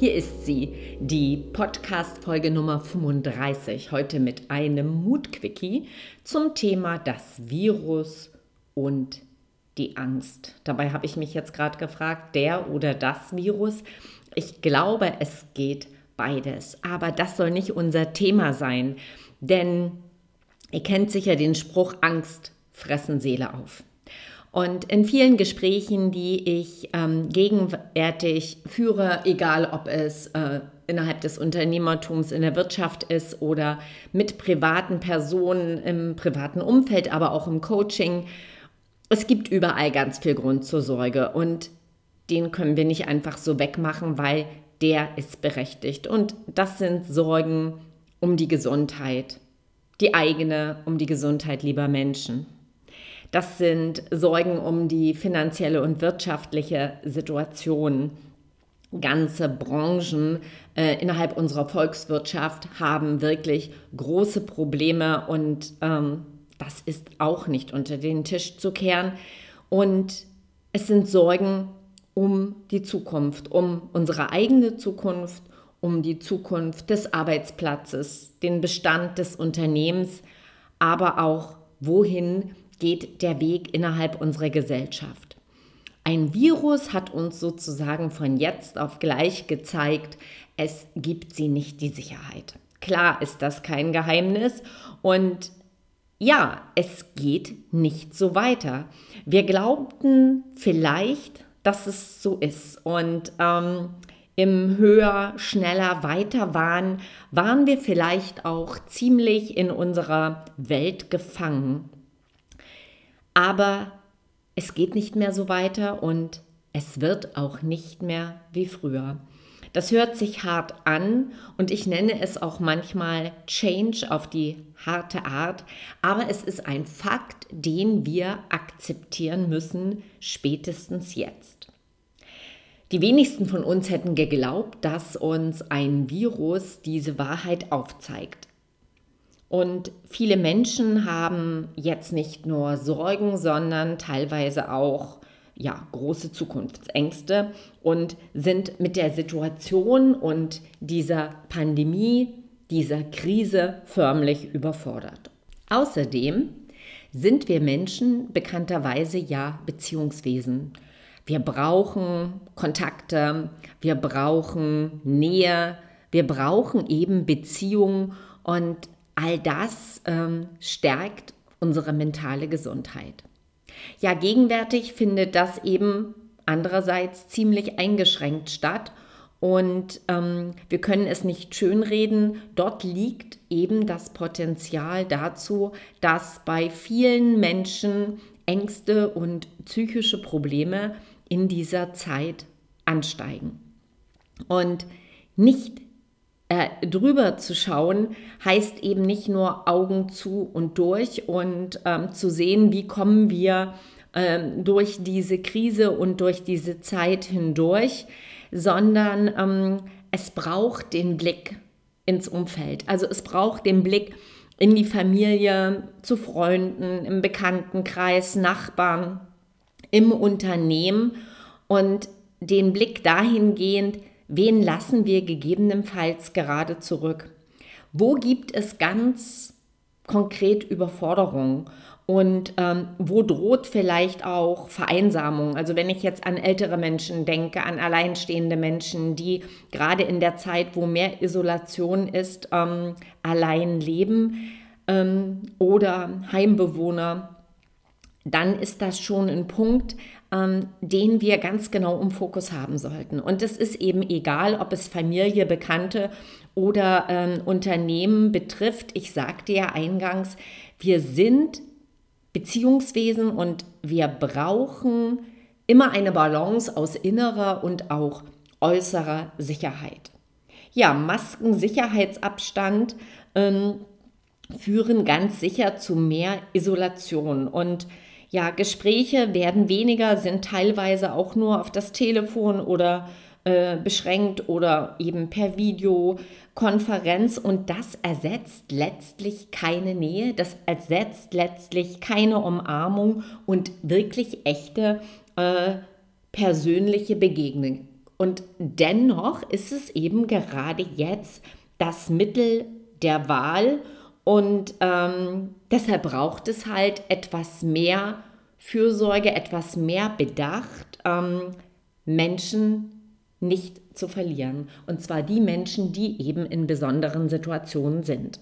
Hier ist sie, die Podcast-Folge Nummer 35, heute mit einem Mutquickie zum Thema das Virus und die Angst. Dabei habe ich mich jetzt gerade gefragt, der oder das Virus. Ich glaube, es geht beides, aber das soll nicht unser Thema sein, denn ihr kennt sicher den Spruch Angst fressen Seele auf. Und in vielen Gesprächen, die ich ähm, gegenwärtig führe, egal ob es äh, innerhalb des Unternehmertums in der Wirtschaft ist oder mit privaten Personen im privaten Umfeld, aber auch im Coaching, es gibt überall ganz viel Grund zur Sorge und den können wir nicht einfach so wegmachen, weil der ist berechtigt. Und das sind Sorgen um die Gesundheit, die eigene, um die Gesundheit lieber Menschen. Das sind Sorgen um die finanzielle und wirtschaftliche Situation. Ganze Branchen äh, innerhalb unserer Volkswirtschaft haben wirklich große Probleme und ähm, das ist auch nicht unter den Tisch zu kehren. Und es sind Sorgen um die Zukunft, um unsere eigene Zukunft, um die Zukunft des Arbeitsplatzes, den Bestand des Unternehmens, aber auch wohin geht der Weg innerhalb unserer Gesellschaft. Ein Virus hat uns sozusagen von jetzt auf gleich gezeigt, es gibt sie nicht die Sicherheit. Klar ist das kein Geheimnis und ja, es geht nicht so weiter. Wir glaubten vielleicht, dass es so ist und ähm, im höher, schneller, weiter waren, waren wir vielleicht auch ziemlich in unserer Welt gefangen aber es geht nicht mehr so weiter und es wird auch nicht mehr wie früher. Das hört sich hart an und ich nenne es auch manchmal Change auf die harte Art, aber es ist ein Fakt, den wir akzeptieren müssen, spätestens jetzt. Die wenigsten von uns hätten geglaubt, dass uns ein Virus diese Wahrheit aufzeigt. Und viele Menschen haben jetzt nicht nur Sorgen, sondern teilweise auch ja, große Zukunftsängste und sind mit der Situation und dieser Pandemie, dieser Krise förmlich überfordert. Außerdem sind wir Menschen bekannterweise ja Beziehungswesen. Wir brauchen Kontakte, wir brauchen Nähe, wir brauchen eben Beziehungen und all das ähm, stärkt unsere mentale Gesundheit. Ja, gegenwärtig findet das eben andererseits ziemlich eingeschränkt statt und ähm, wir können es nicht schönreden. Dort liegt eben das Potenzial dazu, dass bei vielen Menschen Ängste und psychische Probleme in dieser Zeit ansteigen. Und nicht äh, drüber zu schauen, heißt eben nicht nur Augen zu und durch und ähm, zu sehen, wie kommen wir ähm, durch diese Krise und durch diese Zeit hindurch, sondern ähm, es braucht den Blick ins Umfeld. Also es braucht den Blick in die Familie, zu Freunden, im Bekanntenkreis, Nachbarn, im Unternehmen und den Blick dahingehend, Wen lassen wir gegebenenfalls gerade zurück? Wo gibt es ganz konkret Überforderung? Und ähm, wo droht vielleicht auch Vereinsamung? Also wenn ich jetzt an ältere Menschen denke, an alleinstehende Menschen, die gerade in der Zeit, wo mehr Isolation ist, ähm, allein leben. ähm, oder Heimbewohner, dann ist das schon ein Punkt, ähm, den wir ganz genau im Fokus haben sollten. Und es ist eben egal, ob es Familie, Bekannte oder ähm, Unternehmen betrifft. Ich sagte ja eingangs, wir sind Beziehungswesen und wir brauchen immer eine Balance aus innerer und auch äußerer Sicherheit. Ja, Masken, Sicherheitsabstand ähm, führen ganz sicher zu mehr Isolation und ja, Gespräche werden weniger, sind teilweise auch nur auf das Telefon oder äh, beschränkt oder eben per Videokonferenz und das ersetzt letztlich keine Nähe, das ersetzt letztlich keine Umarmung und wirklich echte äh, persönliche Begegnung. Und dennoch ist es eben gerade jetzt das Mittel der Wahl und ähm, deshalb braucht es halt etwas mehr Fürsorge, etwas mehr Bedacht, ähm, Menschen nicht zu verlieren. Und zwar die Menschen, die eben in besonderen Situationen sind.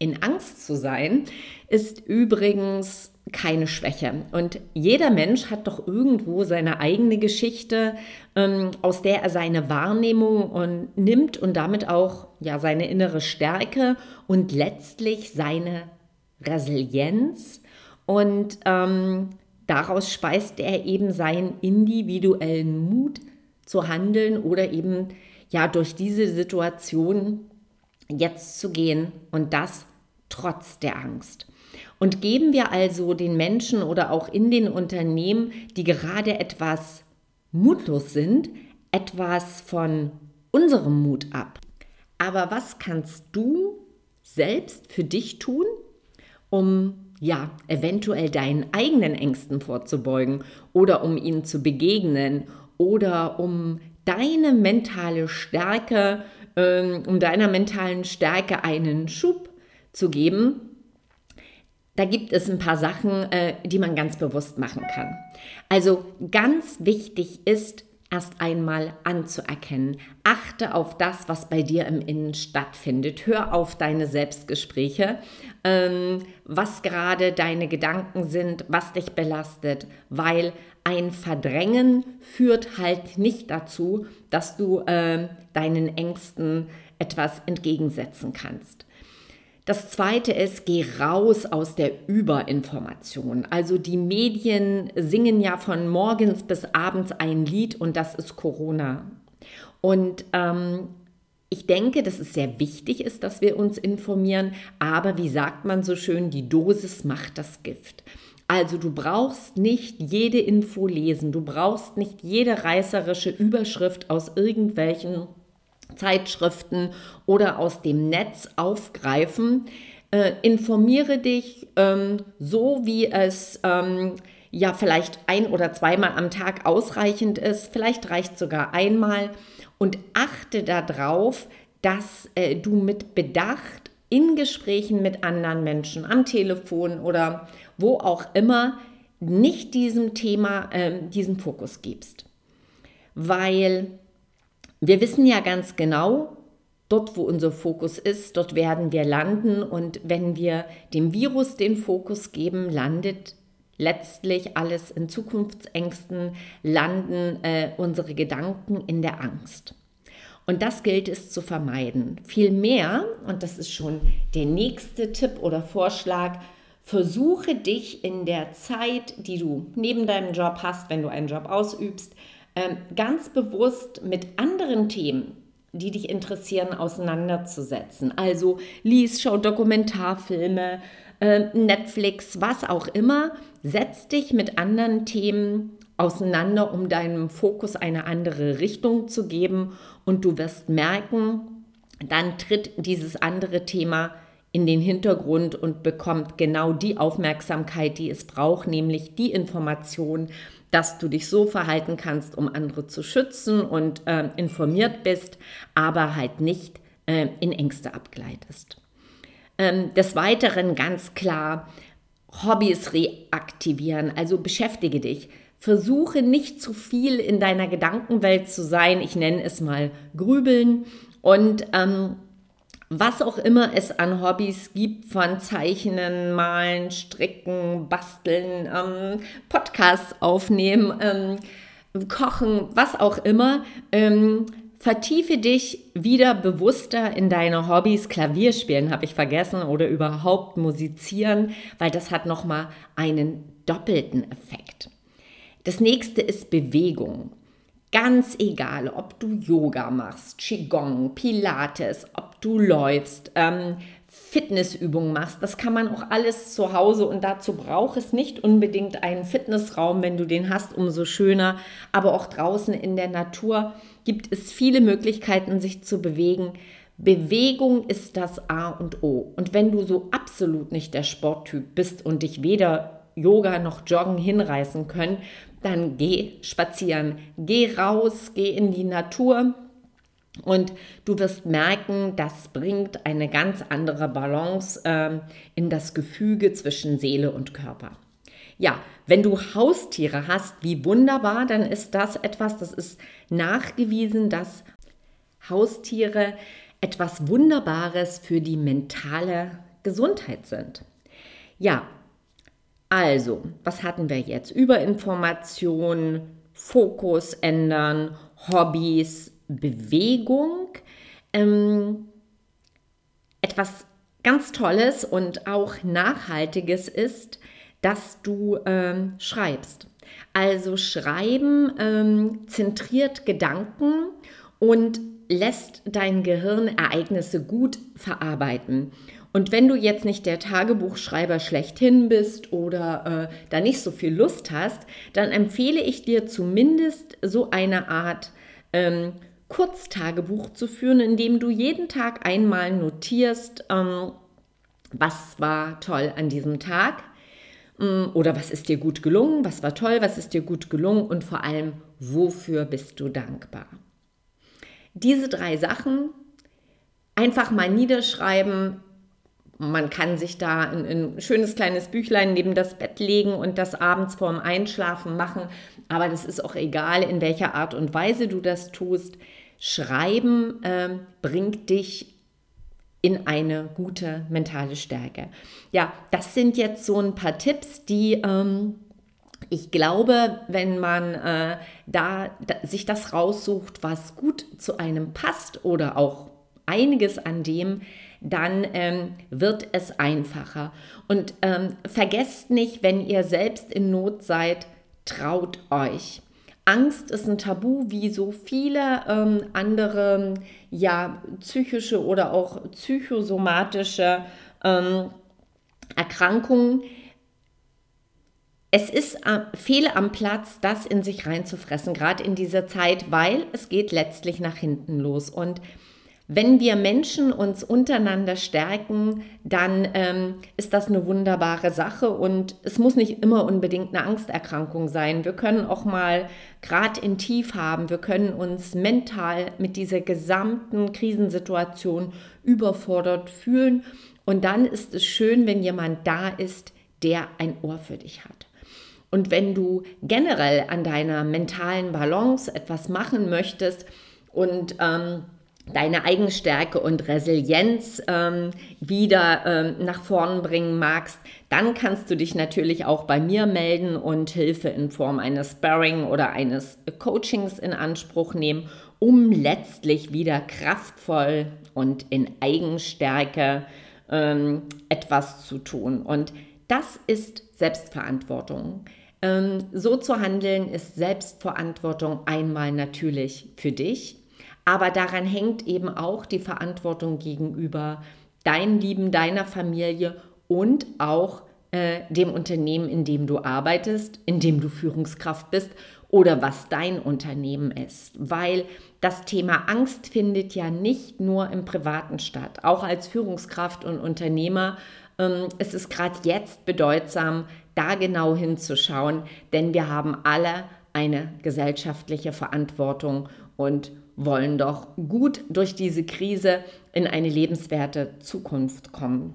In Angst zu sein ist übrigens keine Schwäche. Und jeder Mensch hat doch irgendwo seine eigene Geschichte, ähm, aus der er seine Wahrnehmung und nimmt und damit auch ja, seine innere Stärke und letztlich seine Resilienz. Und ähm, daraus speist er eben seinen individuellen Mut, zu handeln oder eben ja durch diese Situation jetzt zu gehen und das trotz der Angst. Und geben wir also den Menschen oder auch in den Unternehmen, die gerade etwas mutlos sind, etwas von unserem Mut ab. Aber was kannst du selbst für dich tun, um ja, eventuell deinen eigenen Ängsten vorzubeugen oder um ihnen zu begegnen oder um deine mentale Stärke, ähm, um deiner mentalen Stärke einen Schub zu geben, da gibt es ein paar Sachen, äh, die man ganz bewusst machen kann. Also ganz wichtig ist, erst einmal anzuerkennen. Achte auf das, was bei dir im Innen stattfindet. Hör auf deine Selbstgespräche, ähm, was gerade deine Gedanken sind, was dich belastet, weil ein Verdrängen führt halt nicht dazu, dass du äh, deinen Ängsten etwas entgegensetzen kannst. Das zweite ist, geh raus aus der Überinformation. Also die Medien singen ja von morgens bis abends ein Lied und das ist Corona. Und ähm, ich denke, dass es sehr wichtig ist, dass wir uns informieren, aber wie sagt man so schön, die Dosis macht das Gift. Also du brauchst nicht jede Info lesen, du brauchst nicht jede reißerische Überschrift aus irgendwelchen Zeitschriften oder aus dem Netz aufgreifen. Äh, informiere dich ähm, so, wie es ähm, ja vielleicht ein oder zweimal am Tag ausreichend ist. Vielleicht reicht sogar einmal. Und achte darauf, dass äh, du mit Bedacht in Gesprächen mit anderen Menschen am Telefon oder wo auch immer, nicht diesem Thema äh, diesen Fokus gibst. Weil wir wissen ja ganz genau, dort wo unser Fokus ist, dort werden wir landen und wenn wir dem Virus den Fokus geben, landet letztlich alles in Zukunftsängsten, landen äh, unsere Gedanken in der Angst. Und das gilt es zu vermeiden. Vielmehr, und das ist schon der nächste Tipp oder Vorschlag, Versuche dich in der Zeit, die du neben deinem Job hast, wenn du einen Job ausübst, ganz bewusst mit anderen Themen, die dich interessieren, auseinanderzusetzen. Also lies, schau Dokumentarfilme, ähm, Netflix, was auch immer. Setz dich mit anderen Themen auseinander, um deinem Fokus eine andere Richtung zu geben. Und du wirst merken, dann tritt dieses andere Thema in den Hintergrund und bekommt genau die Aufmerksamkeit, die es braucht, nämlich die Information, dass du dich so verhalten kannst, um andere zu schützen und äh, informiert bist, aber halt nicht äh, in Ängste abgleitest. Ähm, des Weiteren ganz klar, Hobbys reaktivieren, also beschäftige dich. Versuche nicht zu viel in deiner Gedankenwelt zu sein. Ich nenne es mal Grübeln und ähm, was auch immer es an Hobbys gibt, von Zeichnen, Malen, Stricken, Basteln, ähm, Podcasts aufnehmen, ähm, Kochen, was auch immer. Ähm, vertiefe dich wieder bewusster in deine Hobbys. Klavierspielen habe ich vergessen oder überhaupt musizieren, weil das hat nochmal einen doppelten Effekt. Das nächste ist Bewegung. Ganz egal, ob du Yoga machst, Qigong, Pilates, ob du läufst, ähm, Fitnessübungen machst, das kann man auch alles zu Hause und dazu braucht es nicht unbedingt einen Fitnessraum, wenn du den hast, umso schöner, aber auch draußen in der Natur gibt es viele Möglichkeiten, sich zu bewegen. Bewegung ist das A und O. Und wenn du so absolut nicht der Sporttyp bist und dich weder Yoga noch Joggen hinreißen können, dann geh spazieren, geh raus, geh in die Natur und du wirst merken, das bringt eine ganz andere Balance äh, in das Gefüge zwischen Seele und Körper. Ja, wenn du Haustiere hast, wie wunderbar, dann ist das etwas, das ist nachgewiesen, dass Haustiere etwas Wunderbares für die mentale Gesundheit sind. Ja, also, was hatten wir jetzt? Überinformation, Fokus ändern, Hobbys, Bewegung. Ähm, etwas ganz Tolles und auch Nachhaltiges ist, dass du ähm, schreibst. Also Schreiben ähm, zentriert Gedanken und lässt dein Gehirn Ereignisse gut verarbeiten. Und wenn du jetzt nicht der Tagebuchschreiber schlechthin bist oder äh, da nicht so viel Lust hast, dann empfehle ich dir zumindest so eine Art ähm, Kurztagebuch zu führen, in dem du jeden Tag einmal notierst, ähm, was war toll an diesem Tag ähm, oder was ist dir gut gelungen, was war toll, was ist dir gut gelungen und vor allem, wofür bist du dankbar. Diese drei Sachen einfach mal niederschreiben, man kann sich da ein, ein, schönes kleines Büchlein neben das Bett legen und das abends vorm Einschlafen machen. Aber das ist auch egal, in welcher Art und Weise du das tust. Schreiben äh, bringt dich in eine gute mentale Stärke. Ja, das sind jetzt so ein paar Tipps, die ähm, ich glaube, wenn man äh, da, da sich das raussucht, was gut zu einem passt oder auch einiges an dem, dann ähm, wird es einfacher. Und ähm, vergesst nicht, wenn ihr selbst in Not seid, traut euch. Angst ist ein Tabu, wie so viele ähm, andere ja, psychische oder auch psychosomatische ähm, Erkrankungen. Es ist fehl am Platz, das in sich reinzufressen, gerade in dieser Zeit, weil es geht letztlich nach hinten los. Und wenn wir Menschen uns untereinander stärken, dann ähm, ist das eine wunderbare Sache und es muss nicht immer unbedingt eine Angsterkrankung sein. Wir können auch mal gerade in Tief haben, wir können uns mental mit dieser gesamten Krisensituation überfordert fühlen und dann ist es schön, wenn jemand da ist, der ein Ohr für dich hat. Und wenn du generell an deiner mentalen Balance etwas machen möchtest und ähm, deine Eigenstärke und Resilienz ähm, wieder ähm, nach vorn bringen magst, dann kannst du dich natürlich auch bei mir melden und Hilfe in Form eines Sparring oder eines Coachings in Anspruch nehmen, um letztlich wieder kraftvoll und in Eigenstärke ähm, etwas zu tun. Und das ist Selbstverantwortung. Ähm, so zu handeln ist Selbstverantwortung einmal natürlich für dich aber daran hängt eben auch die Verantwortung gegenüber deinen Lieben, deiner Familie und auch äh, dem Unternehmen, in dem du arbeitest, in dem du Führungskraft bist oder was dein Unternehmen ist. Weil das Thema Angst findet ja nicht nur im Privaten statt. Auch als Führungskraft und Unternehmer ähm, ist es gerade jetzt bedeutsam, da genau hinzuschauen, denn wir haben alle eine gesellschaftliche Verantwortung und wollen doch gut durch diese Krise in eine lebenswerte Zukunft kommen.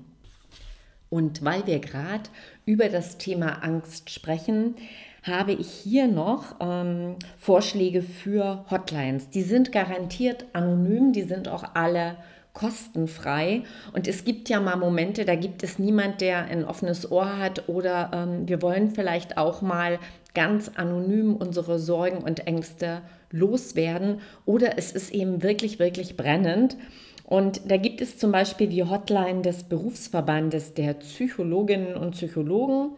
Und weil wir gerade über das Thema Angst sprechen, habe ich hier noch ähm, Vorschläge für Hotlines. Die sind garantiert anonym, die sind auch alle kostenfrei. Und es gibt ja mal Momente, da gibt es niemand, der ein offenes Ohr hat oder ähm, wir wollen vielleicht auch mal ganz anonym unsere Sorgen und Ängste loswerden oder es ist eben wirklich, wirklich brennend. Und da gibt es zum Beispiel die Hotline des Berufsverbandes der Psychologinnen und Psychologen,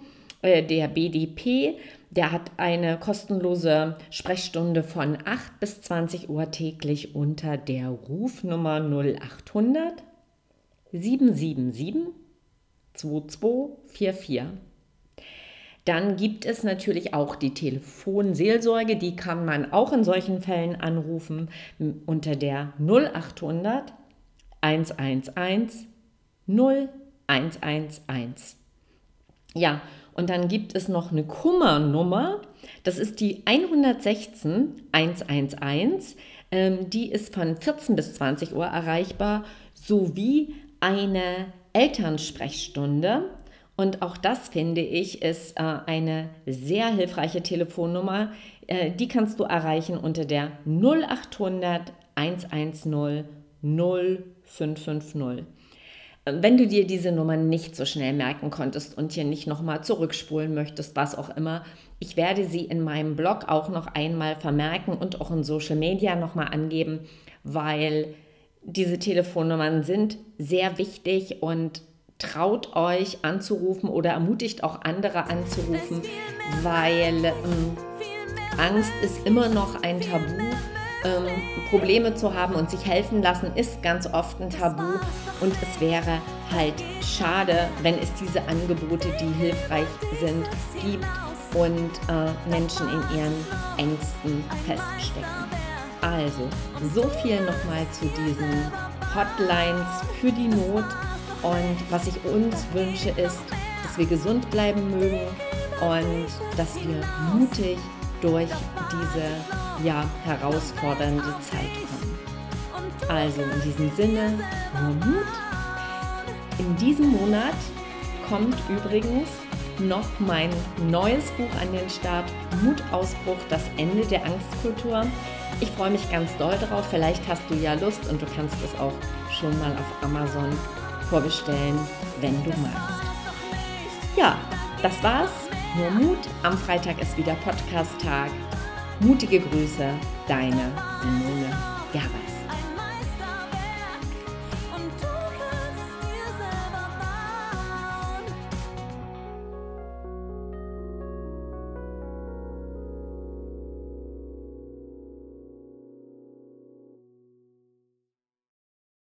der BDP. Der hat eine kostenlose Sprechstunde von 8 bis 20 Uhr täglich unter der Rufnummer 0800 777 2244. Dann gibt es natürlich auch die Telefonseelsorge, die kann man auch in solchen Fällen anrufen unter der 0800 111 0111. Ja, und dann gibt es noch eine Kummernummer, das ist die 116 111. Ähm, die ist von 14 bis 20 Uhr erreichbar, sowie eine Elternsprechstunde. Und auch das finde ich ist äh, eine sehr hilfreiche Telefonnummer. Äh, die kannst du erreichen unter der 0800 110 0550. Wenn du dir diese Nummer nicht so schnell merken konntest und hier nicht nochmal zurückspulen möchtest, was auch immer, ich werde sie in meinem Blog auch noch einmal vermerken und auch in Social Media nochmal angeben, weil diese Telefonnummern sind sehr wichtig und traut euch anzurufen oder ermutigt auch andere anzurufen, weil ähm, Angst ist immer noch ein Tabu ähm, Probleme zu haben und sich helfen lassen, ist ganz oft ein Tabu. Und es wäre halt schade, wenn es diese Angebote, die hilfreich sind, gibt und äh, Menschen in ihren Ängsten feststecken. Also, so viel nochmal zu diesen Hotlines für die Not. Und was ich uns wünsche, ist, dass wir gesund bleiben mögen und dass wir mutig durch diese ja, herausfordernde Zeit kommen. Also in diesem Sinne, nur Mut. In diesem Monat kommt übrigens noch mein neues Buch an den Start, Mutausbruch, das Ende der Angstkultur. Ich freue mich ganz doll drauf. Vielleicht hast du ja Lust und du kannst es auch schon mal auf Amazon vorbestellen, wenn du magst. Ja, das war's nur Mut. Am Freitag ist wieder Podcast-Tag. Mutige Grüße, deine Simone Gerbers.